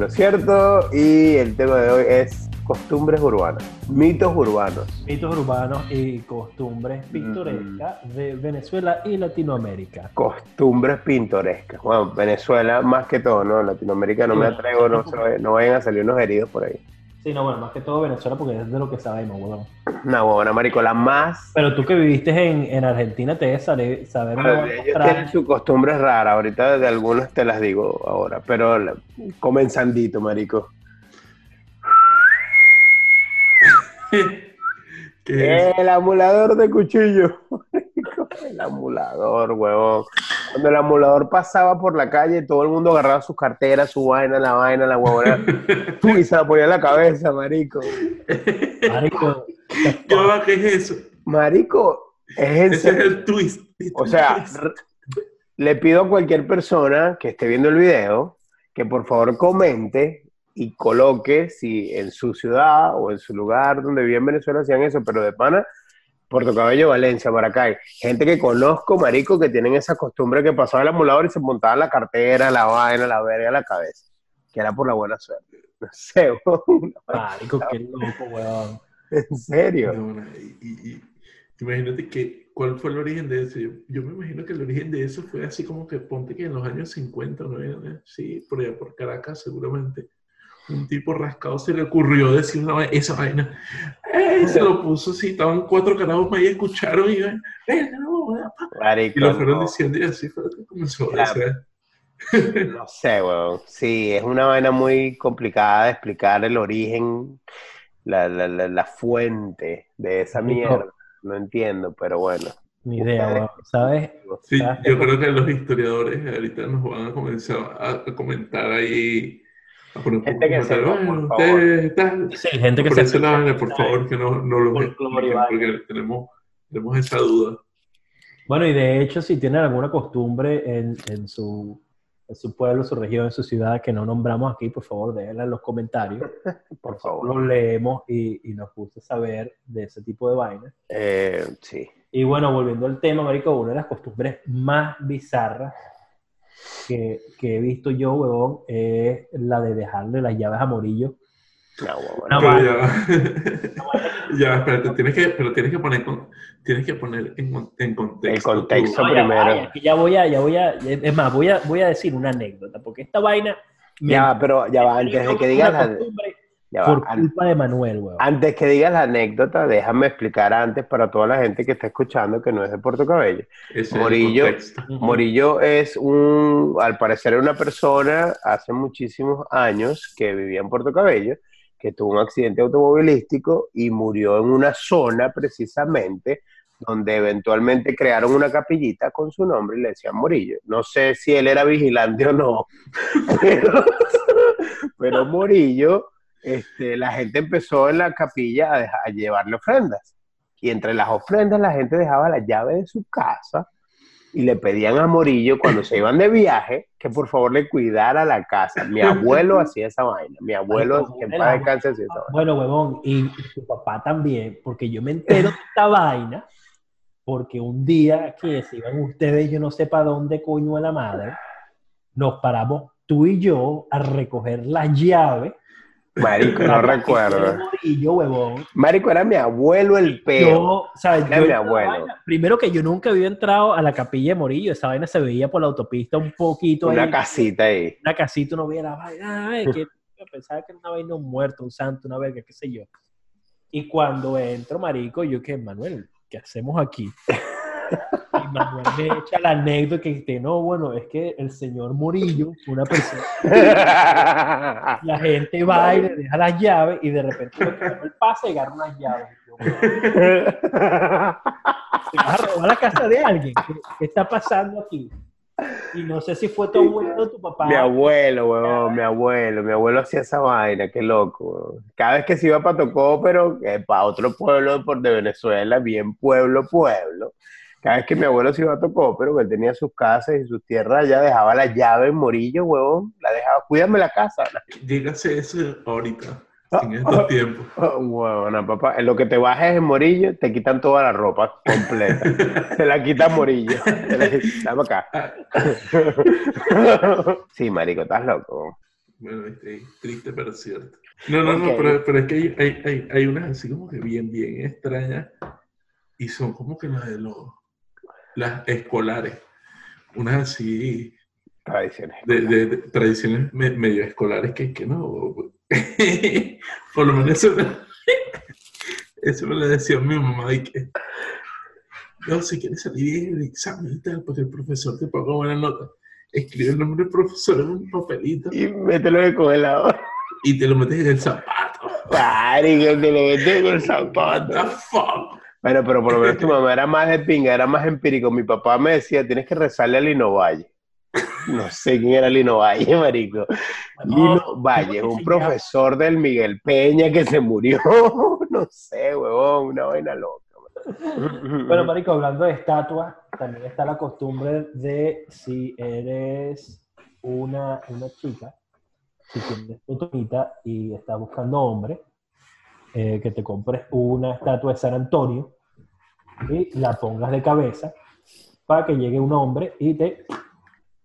pero cierto. Y el tema de hoy es costumbres urbanas, mitos urbanos. Mitos urbanos y costumbres pintorescas de Venezuela y Latinoamérica. Costumbres pintorescas. Bueno, Venezuela más que todo, ¿no? Latinoamérica no me atrevo, no, no vayan a salir unos heridos por ahí. Sí, no, bueno, más que todo Venezuela porque es de lo que sabemos, weón. Bueno, marico, la más... Pero tú que viviste en, en Argentina te debes saber... saber ellos tienen su costumbre rara, ahorita de algunas te las digo ahora, pero comenzandito, marico. el amulador de cuchillo. el amulador, huevón. Cuando el amulador pasaba por la calle, todo el mundo agarraba sus carteras, su vaina, la vaina, la huevona. y se la ponía en la cabeza, marico. Marico. ¿Qué es eso? Marico, es Ese es el twist. O sea, le pido a cualquier persona que esté viendo el video que por favor comente y coloque si en su ciudad o en su lugar donde vive en Venezuela hacían eso, pero de pana, Puerto Cabello, Valencia, Maracay, gente que conozco, marico, que tienen esa costumbre que pasaba el amulador y se montaba la cartera, la vaina, la verga, la cabeza, que era por la buena suerte. No sé, Marico, qué loco, weón. En serio. y, imagínate que, ¿cuál fue el origen de eso? Yo, me imagino que el origen de eso fue así como que ponte que en los años 50, ¿no? Sí, por allá por Caracas seguramente un tipo rascado se le ocurrió decir una, esa vaina. Eh, se lo puso así, estaban cuatro carajos ahí, escucharon y, eh, no, y lo fueron diciendo y así fue lo que comenzó a hacer. No sé, weón. Sí, es una vaina muy complicada de explicar el origen, la, la, la, fuente de esa mierda. No entiendo, pero bueno. Ni idea, ¿sabes? Sí, yo creo que los historiadores ahorita nos van a comenzar a comentar ahí gente que se por Sí, gente que se por favor, que no, no lo porque tenemos, tenemos esa duda. Bueno, y de hecho, si tienen alguna costumbre en, en, su, en su pueblo, su región, en su ciudad que no nombramos aquí, por favor, déjenla en los comentarios. por favor. Los leemos y, y, nos gusta saber de ese tipo de vainas. Eh, sí. Y bueno, volviendo al tema, Marico, una de las costumbres más bizarras que, que, he visto yo, huevón, es la de dejarle las llaves a Morillo. No, ya, ya, espérate, tienes que, pero tienes que poner, tienes que poner en, en contexto. El contexto primero. Ya, voy a, ya voy a, es más, voy a, voy a decir una anécdota, porque esta vaina... Ya, pero ya va, antes de que digas la por culpa de Manuel, weón. Antes que digas la anécdota, déjame explicar antes para toda la gente que está escuchando que no es de Puerto Cabello. Morillo, Morillo es un, al parecer, una persona hace muchísimos años que vivía en Puerto Cabello, que tuvo un accidente automovilístico y murió en una zona precisamente donde eventualmente crearon una capillita con su nombre y le decían Morillo. No sé si él era vigilante o no, pero, Morillo este, la gente empezó en la capilla a, llevarle ofrendas. Y entre las ofrendas la gente dejaba la llave de su casa y le pedían a Morillo cuando se iban de viaje que por favor le cuidara la casa. Mi abuelo hacía esa vaina. Mi abuelo, en paz descanse, hacía esa vaina. Bueno, huevón, y tu papá también, porque yo me entero de esta vaina porque un día que se iban ustedes, yo no sé para dónde coño a la madre, nos paramos tú y yo a recoger la llave Marico, no recuerdo. Marico, era mi abuelo el peo. era mi abuelo. primero que yo nunca había entrado a la capilla de Morillo. Esa vaina se veía por la autopista un poquito. Una casita ahí. Una casita, uno veía la vaina. que pensaba que era una vaina un muerto, un santo, una verga, qué sé yo. Y cuando entro, marico, yo que, Manuel, ¿qué hacemos aquí? Manuel me echa la anécdota que dice, no, bueno, es que el señor Murillo, una persona, la gente va y le deja las llaves y de repente lo que el pase y agarra unas llaves. ¿Te vas a robar la casa de alguien? ¿Qué, está pasando aquí? Y no sé si fue tu abuelo o tu papá. Mi abuelo, weón, mi abuelo. Mi abuelo hacía esa vaina, qué loco, Cada vez que se iba para Tocó, pero eh, para otro pueblo de Venezuela, bien pueblo, pueblo cada vez que mi abuelo se iba a tocó, pero que él tenía sus casas y sus tierras, ya dejaba la llave en Morillo, huevón, la dejaba, cuídame la casa. Dígase eso ahorita, en estos tiempos. Huevona, papá, en lo que te bajes en Morillo, te quitan toda la ropa completa. te la quitan Morillo. Dame acá. sí, marico, estás loco. Bueno, este, triste pero cierto. No, no, no, pero, pero, es que hay, hay, hay, hay, unas así como que bien, bien extrañas y son como que las de los, las escolares. Unas así. Tradiciones. De, de, tradiciones medio escolares que, que no. Por lo menos eso, eso me lo decía mi mamá y que. No, si quieres salir bien el examen y tal, porque el profesor te ponga buena nota escribe el nombre del profesor en un papelito. Y mételo en el congelador. Y te lo metes en el zapato. que te lo metes en el zapato. What the fuck? Bueno, pero por lo menos tu mamá era más de pinga, era más empírico. Mi papá me decía, tienes que rezarle a Lino Valle. No sé quién era Lino Valle, marico. Lino Valle, un profesor del Miguel Peña que se murió. No sé, huevón, una vaina loca. Bueno, Marico, hablando de estatuas, también está la costumbre de si eres una, una chica, si tienes tu tonita y estás buscando hombre, eh, que te compres una estatua de San Antonio y la pongas de cabeza para que llegue un hombre y te...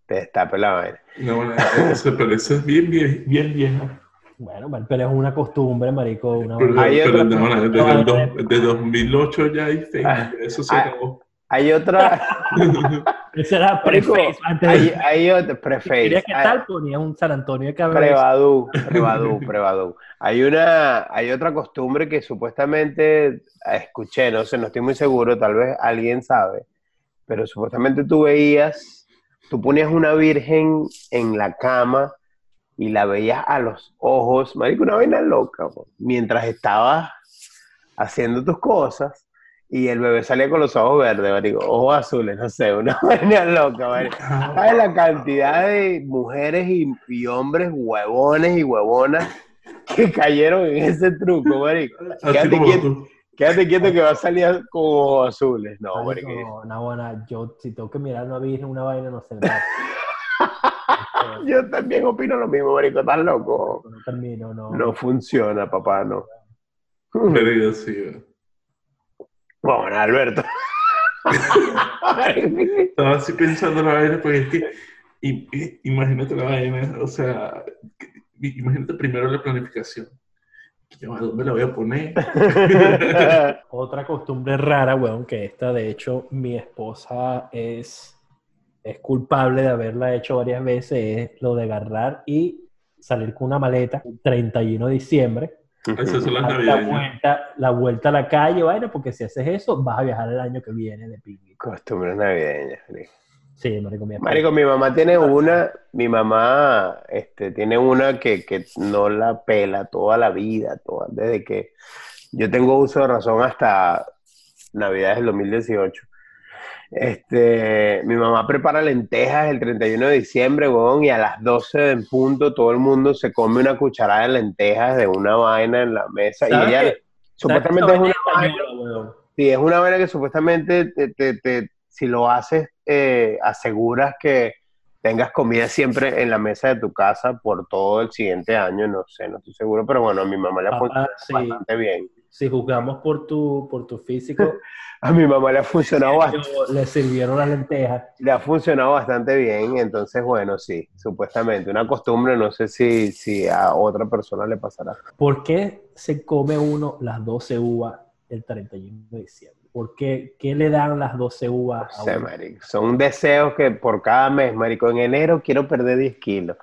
Te destape la vaina. No, bueno, eso, pero eso es bien, bien, bien vieja. Bueno, pero es una costumbre, marico. Una... Pero, hay pero desde, el 2008 ya hay ah, eso se acabó. Hay otra. Ese era preface. Antes hay, hay otra preface. ¿Quería que tal? Ponía un San Antonio de cabeza. Prevadú, prevadú, prevadú. Hay una, hay otra costumbre que supuestamente escuché, no sé, no estoy muy seguro, tal vez alguien sabe, pero supuestamente tú veías, tú ponías una virgen en la cama y la veías a los ojos, marico, una vaina loca, mientras estabas haciendo tus cosas y el bebé salía con los ojos verdes, marico, ojos azules, no sé, una vaina loca, marico. ¿Sabes la cantidad de mujeres y, hombres huevones y huevonas que cayeron en ese truco, marico? Quédate quieto, quédate quieto que va a salir con ojos azules. No, marico. No, no, buena, yo si tengo que mirar una virgen, una vaina, no sé. Yo también opino lo mismo, marico, estás loco. No termino, no. No funciona, papá, no. Pero sí. Bueno, Alberto. Estaba así pensando la vaina, porque es que imagínate la vaina, o sea, imagínate primero la planificación. ¿A dónde la voy a poner? Otra costumbre rara, weón, que esta, de hecho, mi esposa es es culpable de haberla hecho varias veces es lo de agarrar y salir con una maleta 31 de diciembre. Esas son las la vuelta, la vuelta a la calle, bueno, porque si haces eso, vas a viajar el año que viene de picnic. Costumbres navideñas. Sí, marico, mi, marico, mi mamá tiene una, mi mamá este, tiene una que, que no la pela toda la vida, toda, desde que yo tengo uso de razón hasta Navidades del 2018 este, mi mamá prepara lentejas el 31 de diciembre, weón, y a las 12 en punto todo el mundo se come una cucharada de lentejas de una vaina en la mesa. Y ella supuestamente es una vaina. Sí, es una vaina que supuestamente te, si lo haces, eh, aseguras que tengas comida siempre en la mesa de tu casa por todo el siguiente año, no sé, no estoy seguro, pero bueno, a mi mamá le ha bastante bien. Si juzgamos por tu, por tu físico, a mi mamá le ha funcionado bastante. Le sirvieron las lentejas. Le ha funcionado bastante bien, entonces, bueno, sí, supuestamente. Una costumbre, no sé si, si a otra persona le pasará. ¿Por qué se come uno las 12 uvas el 31 de diciembre? ¿Por qué, qué le dan las 12 uvas? a sé, marico. Son deseos que por cada mes, marico. En enero quiero perder 10 kilos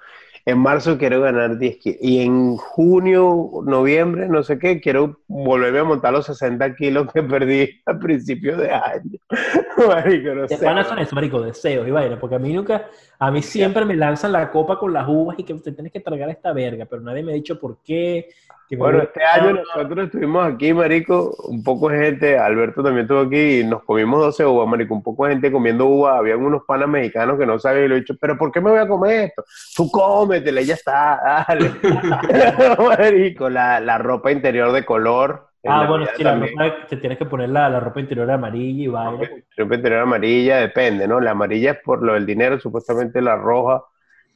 en marzo quiero ganar 10 kilos. Y en junio, noviembre, no sé qué, quiero volverme a montar los 60 kilos que perdí a principios de año. marico, no sé. son eso, marico? Deseos y vaina. Porque a mí nunca, a mí siempre me lanzan la copa con las uvas y que usted tiene que tragar esta verga, pero nadie me ha dicho por qué, bueno, este año nosotros estuvimos aquí, marico, un poco de gente, Alberto también estuvo aquí y nos comimos 12 uvas, marico, un poco de gente comiendo uvas, habían unos panas mexicanos que no sabían y le he dicho, pero ¿por qué me voy a comer esto? Tú cómetela, ya está, dale. marico, la, la, ropa interior de color. Ah, bueno, sí, la ropa, te tienes que poner la, la ropa interior amarilla y vaina. La ropa interior amarilla depende, ¿no? La amarilla es por lo del dinero, supuestamente la roja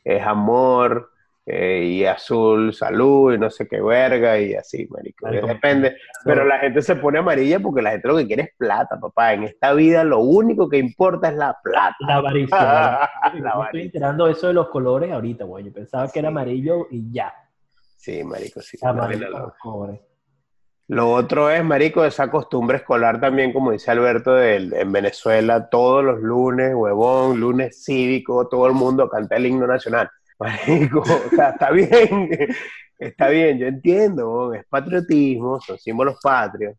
es amor, eh, y azul salud y no sé qué verga y así, marico. Depende. Pero la gente se pone amarilla porque la gente lo que quiere es plata, papá. En esta vida lo único que importa es la plata. La avaricia. la estoy enterando eso de los colores ahorita, güey. Yo pensaba que era amarillo y ya. Sí, marico, sí. Lo otro es, marico, esa costumbre escolar también, como dice Alberto, de, en Venezuela, todos los lunes, huevón, lunes cívico, todo el mundo canta el himno nacional. Marico, está bien, está bien, yo entiendo, es patriotismo, son símbolos patrios.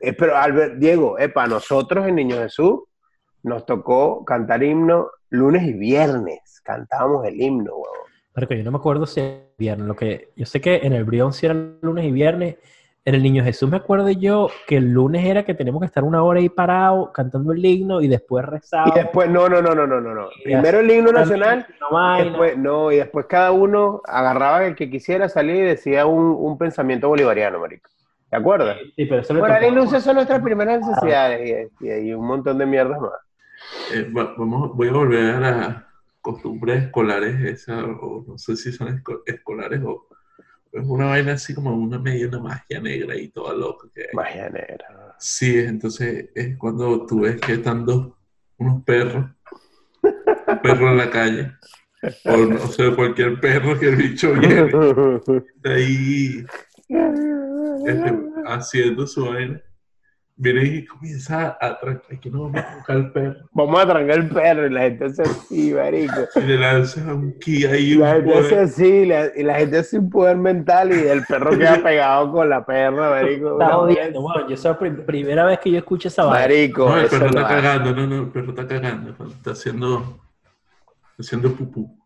Eh, pero, Albert, Diego, para nosotros en Niño Jesús nos tocó cantar himno lunes y viernes, cantábamos el himno, huevón. Marico, yo no me acuerdo si era viernes, lo que yo sé que en el Brión sí era lunes y viernes, en el Niño Jesús me acuerdo yo que el lunes era que tenemos que estar una hora ahí parado cantando el himno y después rezar. Y después, no, no, no, no, no, no. Primero el himno nacional, y después, no, y después cada uno agarraba el que quisiera salir y decía un, un pensamiento bolivariano, marico. ¿Te acuerdas? Sí, pero eso Bueno, la son nuestras primeras necesidades y, y, un montón de mierdas más. Eh, vamos, voy a volver a las costumbres escolares, esas, o no sé si son escolares o es una vaina así como una media una magia negra y toda loca. Que Magia negra. Sí, entonces es cuando tú ves que están dos, unos perros, un perro en la calle, o no sé, cualquier perro que el bicho viene, ahí este, haciendo su vaina viene y comienza a trancar, que no vamos a trancar el perro. Vamos a trancar el perro y la gente hace así, marico. Y le lanza un ki ahí. La gente hace así y la gente hace un poder mental y el perro queda pegado con la perra, marico. Está jodiendo, bueno, yo soy la primera vez que yo escucho esa vaina. Marico, No, el perro está cagando, no, no, el perro está cagando, está haciendo, haciendo pupú.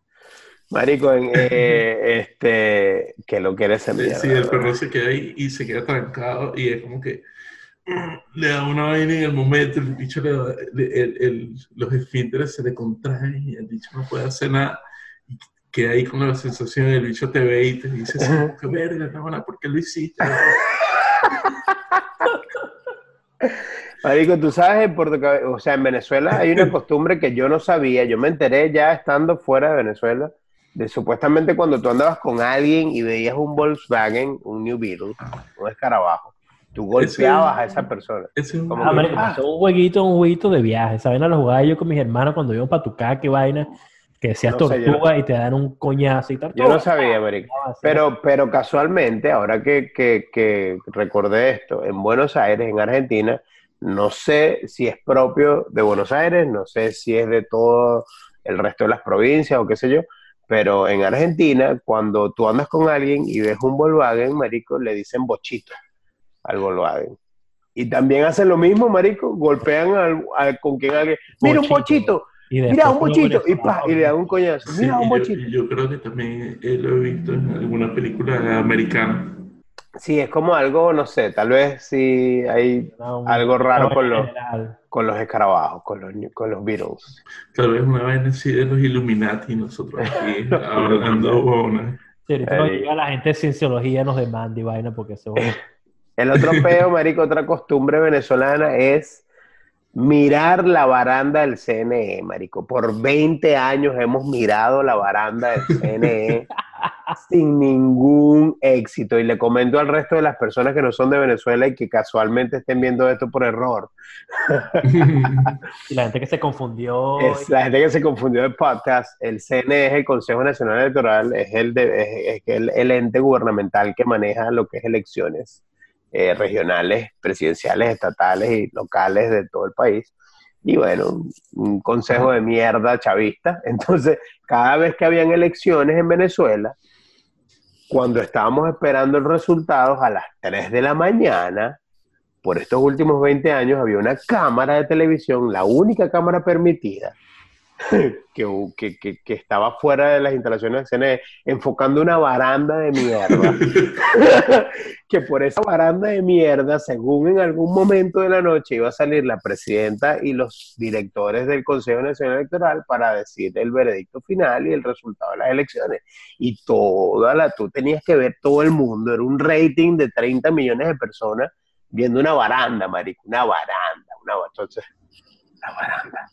Marico, en, eh, este, que lo quieres enviar. Sí, el perro se queda ahí y se queda trancado y es como que le da una vaina en el momento, el bicho le da, el, el, los esfínteres se le contraen y el bicho no puede hacer nada. Y queda ahí con la sensación, el bicho te ve y te dice, qué verga, cabrón, ¿por qué lo hiciste? Marico, tú sabes, en o sea, en Venezuela hay una costumbre que yo no sabía, yo me enteré ya estando fuera de Venezuela, de supuestamente cuando tú andabas con alguien y veías un Volkswagen, un New Beetle, un escarabajo, Tú golpeabas a esa persona. Es un, ah, ah. un jueguito, un jueguito de viaje. Esa vaina lo jugaba yo con mis hermanos cuando íbamos para tu casa, qué vaina. Que decías tortuga y te dan un coñazo y tal. Yo no sabía, marico. Pero, pero casualmente, ahora que, que, que recordé esto, en Buenos Aires, en Argentina, no sé si es propio de Buenos Aires, no sé si es de todo el resto de las provincias o qué sé yo, pero en Argentina, cuando tú andas con alguien y ves un Volkswagen, marico, le dicen bochito algo lo hagan. Y también hacen lo mislo, marico, golpean al, con quien alguien, mira un bochito, mira un bochito, y, pa, y le dan un coñazo, mira un bochito. Yo, creo que también lo he visto en alguna película americana. Sí, es como algo, no sé, tal vez sí hay algo raro con los, con los escarabajos, con los, con los Beatles. Tal vez una vaina así de los Illuminati, nosotros aquí hablando. Una... Sí, ahorita la gente de cienciología nos demanda y vaina porque eso el otro peo, marico, otra costumbre venezolana es mirar la baranda del CNE, marico. Por 20 años hemos mirado la baranda del CNE sin ningún éxito. Y le comento al resto de las personas que no son de Venezuela y que casualmente estén viendo esto por error. y la gente que se confundió. Es la gente que se confundió de podcast. El CNE es el Consejo Nacional Electoral, es el, es el ente gubernamental que maneja lo que es elecciones eh, regionales, presidenciales, estatales y locales de todo el país. Y bueno, un consejo de mierda chavista. Entonces, cada vez que habían elecciones en Venezuela, cuando estábamos esperando el resultado a las 3 de la mañana, por estos últimos 20 años había una cámara de televisión, la única cámara permitida, que, que, que, estaba fuera de las instalaciones de CNE, enfocando una baranda de mierda. que por esa baranda de mierda, según en algún momento de la noche iba a salir la presidenta y los directores del Consejo Nacional Electoral para decir el veredicto final y el resultado de las elecciones. Y toda la, tú tenías que ver todo el mundo, era un rating de 30 millones de personas viendo una baranda, marico, una baranda, una, entonces, la baranda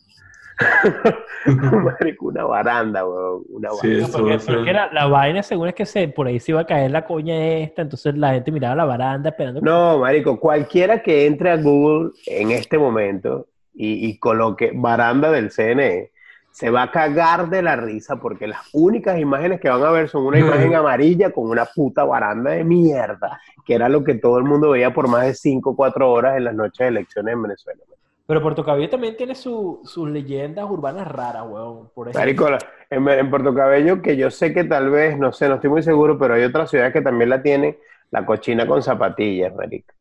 una baranda, weón. Una baranda. la vaina, según es que se, por ahí se iba a caer la coña esta, entonces la gente miraba la baranda esperando. No, marico, cualquiera que entre a Google en este momento y, y coloque baranda del CNE, se va a cagar de la risa porque las únicas imágenes que van a ver son una imagen amarilla con una puta baranda de mierda, que era lo que todo el mundo veía por más de 5 o 4 horas en las noches de elecciones en Venezuela. Pero Puerto Cabello también tiene sus leyendas urbanas raras, weón. Por ejemplo. en, en, Puerto Cabello, que yo sé que tal vez, no sé, no estoy muy seguro, pero hay otras ciudades que también la tienen, la cochina con zapatillas, marico.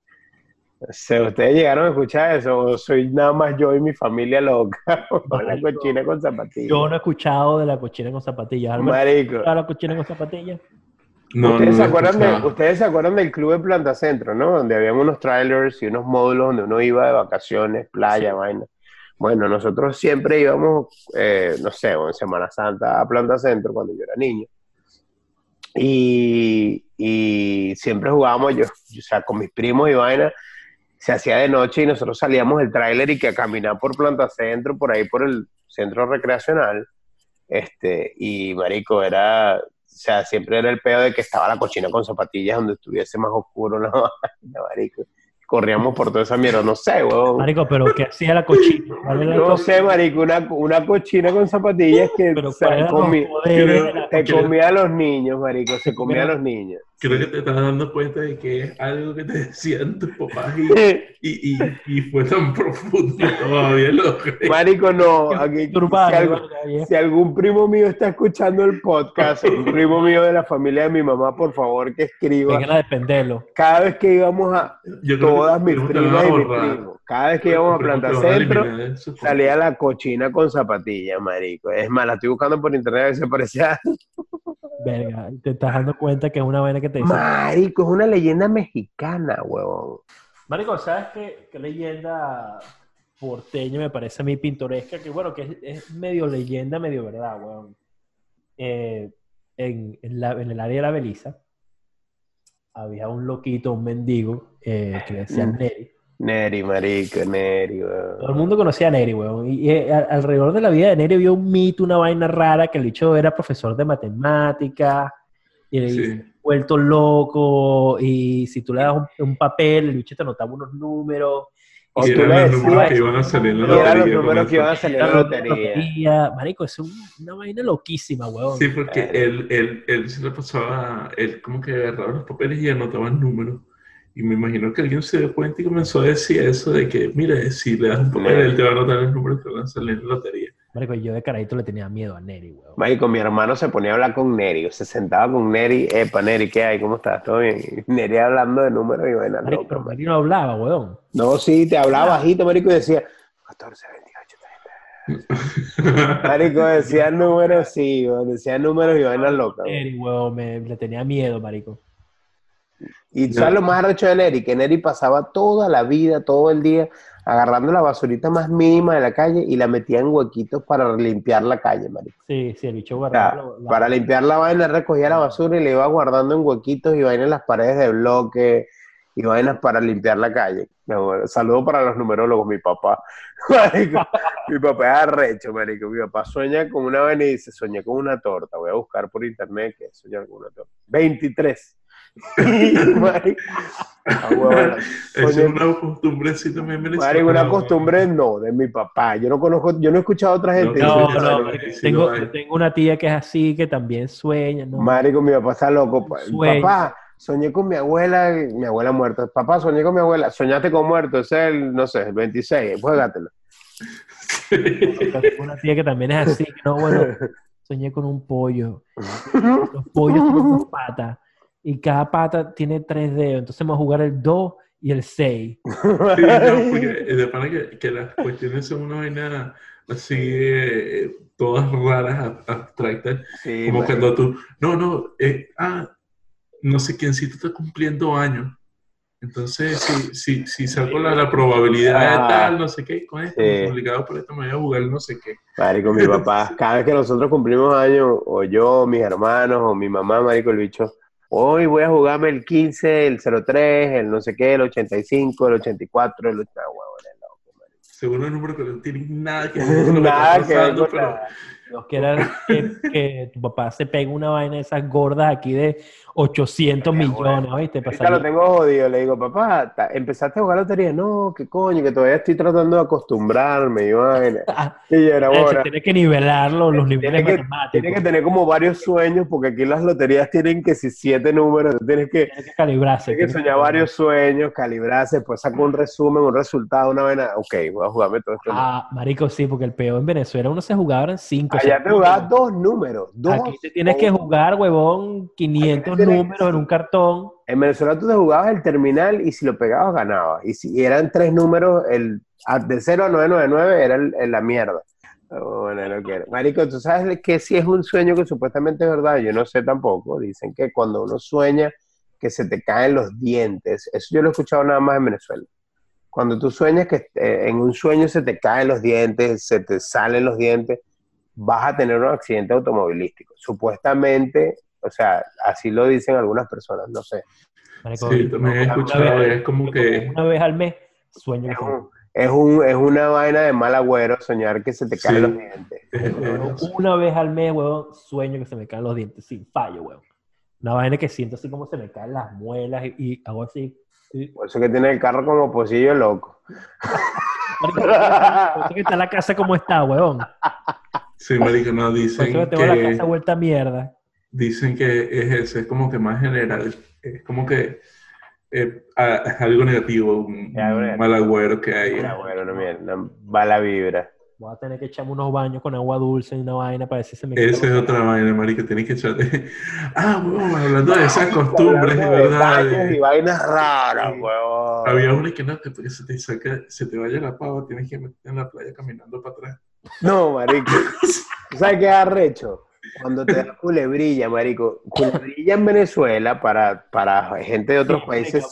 ¿Ustedes llegaron a escuchar eso? ¿O soy nada más yo y mi familia loca? la cochina con zapatillas. Yo no he escuchado de la cochina con zapatillas. Marico. la cochina con zapatillas? ¿Ustedes, se acuerdan de, Ustedes se acuerdan del club de Planta Centro, ¿no? Donde había unos trailers y unos módulos donde uno iba de vacaciones, playa, vaina. Bueno, nosotros siempre íbamos, eh, no sé, en Semana Santa a Planta Centro cuando yo era niño. Y, y siempre jugábamos, yo, o sea, con mis primos y vaina, se hacía de noche y nosotros salíamos del tráiler y que a caminar por Planta Centro, por ahí por el centro recreacional. Este, y marico, era, o sea, siempre era el pedo de que estaba la cochina con zapatillas donde estuviese más oscuro la marico corríamos por toda esa mierda, no sé, weón. Marico, pero ¿qué hacía la cochina? no sé, marico, una, una cochina con zapatillas que se comía, comía a los niños, marico, se comía a los niños. Creo que te estás dando cuenta de que es algo que te decían tus papás y, y, y, fue tan profundo todavía lo Marico, no, aquí, si, algún primo mío está escuchando el podcast, un primo mío de la familia de mi mamá, por favor, que escriba. Hay que defenderlo. Cada vez que íbamos a todas mis primas y mis primos. Cada vez que íbamos a Planta Centro, salía la cochina con zapatillas, marico. Es más, la estoy buscando por internet a ver si parecía... Verga, te estás dando cuenta que es una vaina que te dice... Marico, es una leyenda mexicana, huevón. Marico, ¿sabes qué, qué leyenda porteña me parece a mí pintoresca? Que bueno, que es, medio leyenda, medio verdad, huevón. Eh, en, en, la, en el área de la Beliza había un loquito, un mendigo, eh, que decía. Neri. Neri, marico, Neri, weón. Todo el mundo conocía a Neri, weón. Y, eh, alrededor de la vida de Neri había un mito, una vaina rara, que el bicho era profesor de matemática, y vuelto loco, y si tú le das un, papel, el bicho te anotaba unos números. O tú le decías, números que iban a salir en la lotería. los números que iban a salir en la lotería. Marico, es una vaina loquísima, weón. Sí, porque él, él, él se le pasaba, él como que agarraba los papeles y anotaba números. Y me imagino que alguien se dio cuenta y comenzó a decir eso de que, mire, si le das un papel, él te va a anotar el número que van a salir en la lotería. Marico, yo de carajito le tenía miedo a Neri, weón. Marico, mi hermano se ponía a hablar con Neri, se sentaba con Neri, epa, Neri, ¿qué hay? ¿Cómo estás? ¿Todo bien? Neri hablando de números y vaina Marico, pero Neri no hablaba, weón. No, sí, te hablaba bajito, Marico, y decía 14, 28, 30. marico, decía números, sí, weón, decía números y vainas locas. Neri, weón, me, le tenía miedo, marico. Y sabes lo más arrecho de Neri, que Neri pasaba toda la vida, todo el día, agarrando la basurita más mínima de la calle y la metía en huequitos para limpiar la calle, marico. Sí, sí, el bicho guardaba. Para limpiar la vaina, recogía la basura y le iba guardando en huequitos y vainas en las paredes de bloque y vainas para limpiar la calle. Saludo para los numerólogos, mi papá. mi papá es arrecho, marico. Mi papá sueña con una vaina y dice, soñé con una torta. Voy a buscar por internet que soñar con una torta. 23. Ah, es una costumbre también una costumbre no, de mi papá. Yo no conozco, yo no he escuchado a otra gente. No, no, tengo, tengo, una tía que es así, que también sueña. ¿no? Marico, mi papá está loco. Papá, soñé con mi abuela, mi abuela muerta. Papá, soñé con mi abuela. Soñaste con muerto, es el, no sé, el 26, juégatelo. una tía que también es así, no, bueno, soñé con un pollo. Los pollos tienen dos patas y cada pata tiene tres dedos. Entonces vamos a jugar el 2 y el 6. Sí, no, porque de para que, que, las cuestiones son una vaina así, eh, todas raras, abstractas. como cuando tú, no, no, eh, ah, no sé quién sí está cumpliendo años. Entonces, si, si, si saco la, la probabilidad de ah. tal, no sé qué, con esto, sí. complicado por esto, me voy a jugar no sé qué. Marico, mi papá, cada vez que nosotros cumplimos años, o yo, mis hermanos, o mi mamá, Marico, el bicho, Hoy voy a jugarme el 15, el 03, el no sé qué, el 85, el 84, el... según el número que no tiene nada que ver con nada que ver pero... Dios quiera que, tu papá se pegue una vaina de esas gordas aquí de 800 millones, ¿oíste? Ahorita lo tengo jodido, le digo, papá, ¿empezaste a jugar lotería? No, qué coño, que todavía estoy tratando de acostumbrarme, y vaina. y era bueno. Tiene que nivelarlo, los niveles tiene matemáticos. tiene que tener como varios sueños, porque aquí las loterías tienen que si siete números, tienes que, tiene que calibrarse. Tienes que soñar varios sueños, calibrarse, pues saco un resumen, un resultado, una vaina, ok, voy a jugarme todo esto. Ah, marico, sí, porque el peor en Venezuela uno se jugaba en cinco. Allá te jugabas dos números, dos. Aquí te tienes que jugar, huevón, 500 números en un cartón. En Venezuela tú te jugabas el terminal y si lo pegabas ganabas. Y si eran tres números, el de 0 a 999 era el, la mierda. Oh, bueno, no quiero. Marico, tú sabes que si es un sueño que supuestamente es verdad, yo no sé tampoco. Dicen que cuando uno sueña que se te caen los dientes, eso yo lo he escuchado nada más en Venezuela. Cuando tú sueñas que eh, en un sueño se te caen los dientes, se te salen los dientes, vas a tener un accidente automovilístico. Supuestamente o sea, así lo dicen algunas personas, no sé. sí, también he escuchado, es como que... Una vez al mes sueño. Es, un, es, una vaina de mal agüero soñar que se te caen los dientes. una vez al mes, huevón, sueño que se me caen los dientes, sin fallo, huevón. Una vaina que siento así como se me caen las muelas y, hago así. Por eso que tiene el carro como pocillo loco. Por eso que está la casa como está, huevón. Sí, marico, no dicen Por eso que tengo la casa vuelta a mierda dicen que es ese, es como que más general, es como que eh, es algo negativo, un, mal agüero que hay. Mal agüero, no, una mala vibra. Voy a tener que echarme unos baños con agua dulce y una vaina para ver si se me Esa es otra vaina, marica, tienes que echarte. Ah, huevón, hablando de esas costumbres, de verdad. Y vainas raras, huevón. Había una que no, que se te saca, se te vaya la pava, tienes que meter en la playa caminando para atrás. No, marica. ¿Sabes qué arrecho? Cuando te da culebrilla, marico. Culebrilla en Venezuela para, para gente de otros países.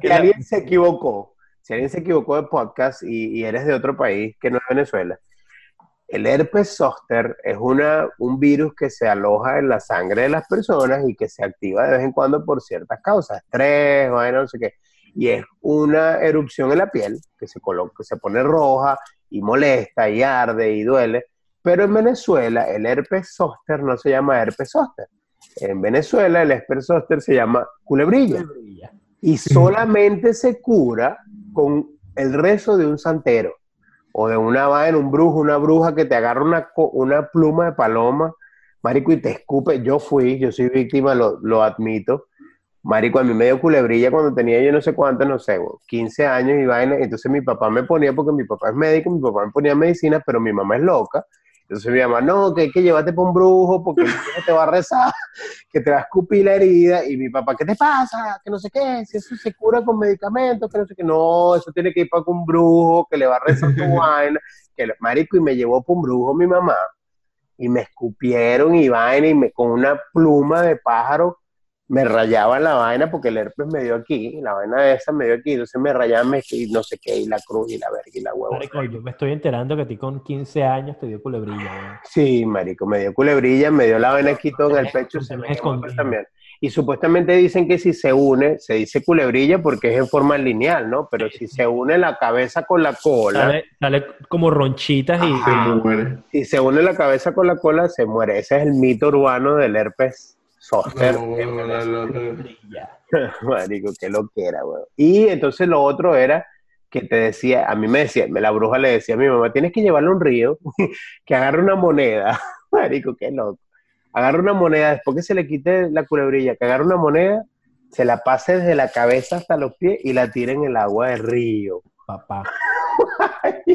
Si alguien se equivocó, si alguien se equivocó de podcast y, eres de otro país que no es Venezuela, el herpes zóster es una, un virus que se aloja en la sangre de las personas y que se activa de vez en cuando por ciertas causas, estrés, bueno, no sé qué. Y es una erupción en la piel que se, coloca, que se pone roja y molesta y arde y duele pero en Venezuela el herpes zóster no se llama herpes zóster. En Venezuela el herpes zóster se llama culebrilla. Y solamente se cura con el rezo de un santero o de una vaina, un brujo, una bruja que te agarra una, una pluma de paloma, marico, y te escupe. Yo fui, yo soy víctima, lo, lo admito. Marico, a mí me dio culebrilla cuando tenía yo no sé cuánto, no sé, 15 años y vaina. Entonces mi papá me ponía, porque mi papá es médico, mi papá me ponía medicina, pero mi mamá es loca. Entonces mi mamá, no, que hay que llevarte por un brujo porque te va a rezar, que te va a escupir la herida. Y mi papá, ¿qué te pasa? Que no sé qué, si eso se cura con medicamentos, que no sé qué. No, eso tiene que ir para un brujo, que le va a rezar tu vaina. Que, marico, y me llevó por un brujo mi mamá. Y me escupieron y vaina, y me, con una pluma de pájaro me rayaba la vaina porque el herpes me dio aquí, la vaina de esa me dio aquí, entonces me rayaban y no sé qué, y la cruz y la verga y la huevo. Marico, yo me estoy enterando que a ti con 15 años te dio culebrilla. Sí, marico, me dio culebrilla, me dio la vaina aquí todo en el pecho, se me también. Y supuestamente dicen que si se une, se dice culebrilla porque es en forma lineal, ¿no? Pero si se une la cabeza con la cola. Sale, como ronchitas y. se muere. Si se une la cabeza con la cola, se muere. Ese es el mito urbano del herpes Soster. Marico, qué lo que era, weón. Y entonces lo otro era que te decía, a mí me decía, la bruja le decía a mi mamá, tienes que llevarle a un río, que agarre una moneda. Marico, qué loco. Agarra una moneda, después que se le quite la culebrilla, que agarre una moneda, se la pase desde la cabeza hasta los pies y la tire en el agua del río. Papá.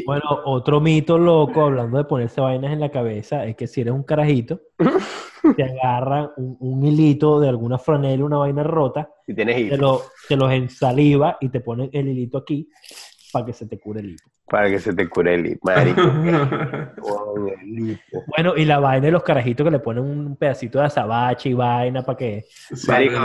bueno, otro mito loco, hablando de ponerse vainas en la cabeza, es que si eres un carajito, te agarran un, hilito de alguna franela, una vaina rota, si tienes te, lo, te los ensaliva y te ponen el hilito aquí para que se te cure el hipo. Para que se te cure el hipo, bueno, y la vaina de los carajitos que le ponen un pedacito de azabache y vaina para que... Marico,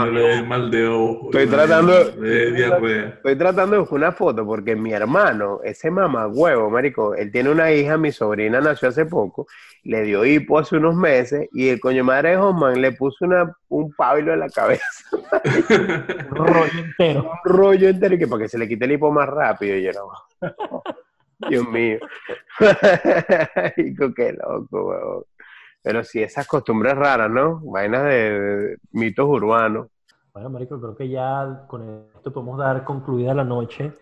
mal de ojo. Estoy tratando... estoy tratando de buscar una foto porque mi hermano, ese mamá huevo, marico, él tiene una hija, mi sobrina nació hace poco, le dio hipo hace unos meses y el coño madre de Homan le puso una, un pablo en la cabeza. un rollo entero. Un rollo entero y que para que se le quite el hipo más rápido. Y yo Dios mío. qué loco, weón. Pero sí, esas costumbres raras, ¿no? Vainas de, mitos urbanos. Bueno, Marico, creo que ya con esto podemos dar concluida la noche.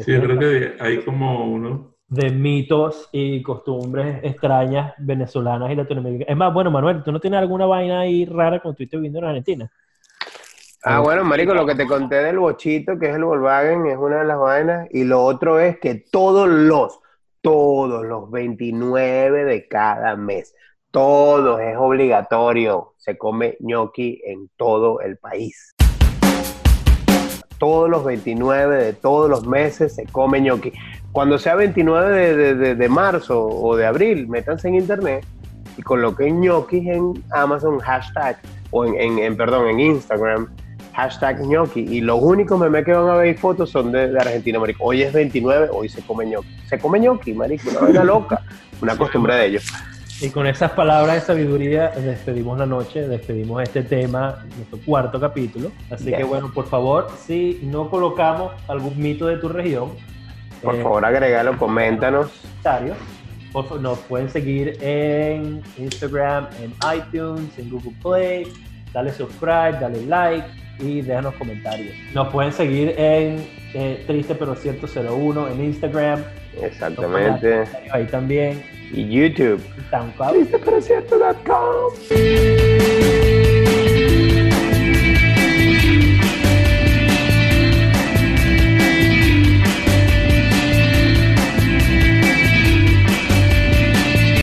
Sí, yo creo que hay como uno. De mitos y costumbres extrañas venezolanas y latinoamericanas. Es más, bueno, Manuel, ¿tú no tienes alguna vaina ahí rara cuando estuviste viviendo en Argentina? Ah, bueno, Marico, lo que te conté del bochito, que es el Volkswagen, es una de las vainas. Y lo otro es que todos los, todos los 29 de cada mes todos, es obligatorio. Se come ñoqui en todo el país. Todos los 29 de todos los meses se come ñoqui. Cuando sea 29 de, marzo o de abril, métanse en internet y coloquen ñoquis en Amazon hashtag o en, perdón, en Instagram hashtag ñoqui y los únicos memes que van a ver fotos son de, Argentina, marico. Hoy es 29, hoy se come ñoqui. Se come ñoqui, marico, una vaina loca, una costumbre de ellos. Y con esas palabras de sabiduría despedimos la noche, despedimos este tema, nuestro cuarto capítulo. Así que bueno, por favor, si no colocamos algún mito de tu región, por eh, favor agregalo, coméntanos. Nos pueden seguir en Instagram, en iTunes, en Google Play. Dale subscribe, dale like y déjanos comentarios. Nos pueden seguir en eh, Triste pero Cierto 01 en Instagram. Exactamente. Ahí también. Y YouTube. SoundCloud. Triste pero Cierto.com.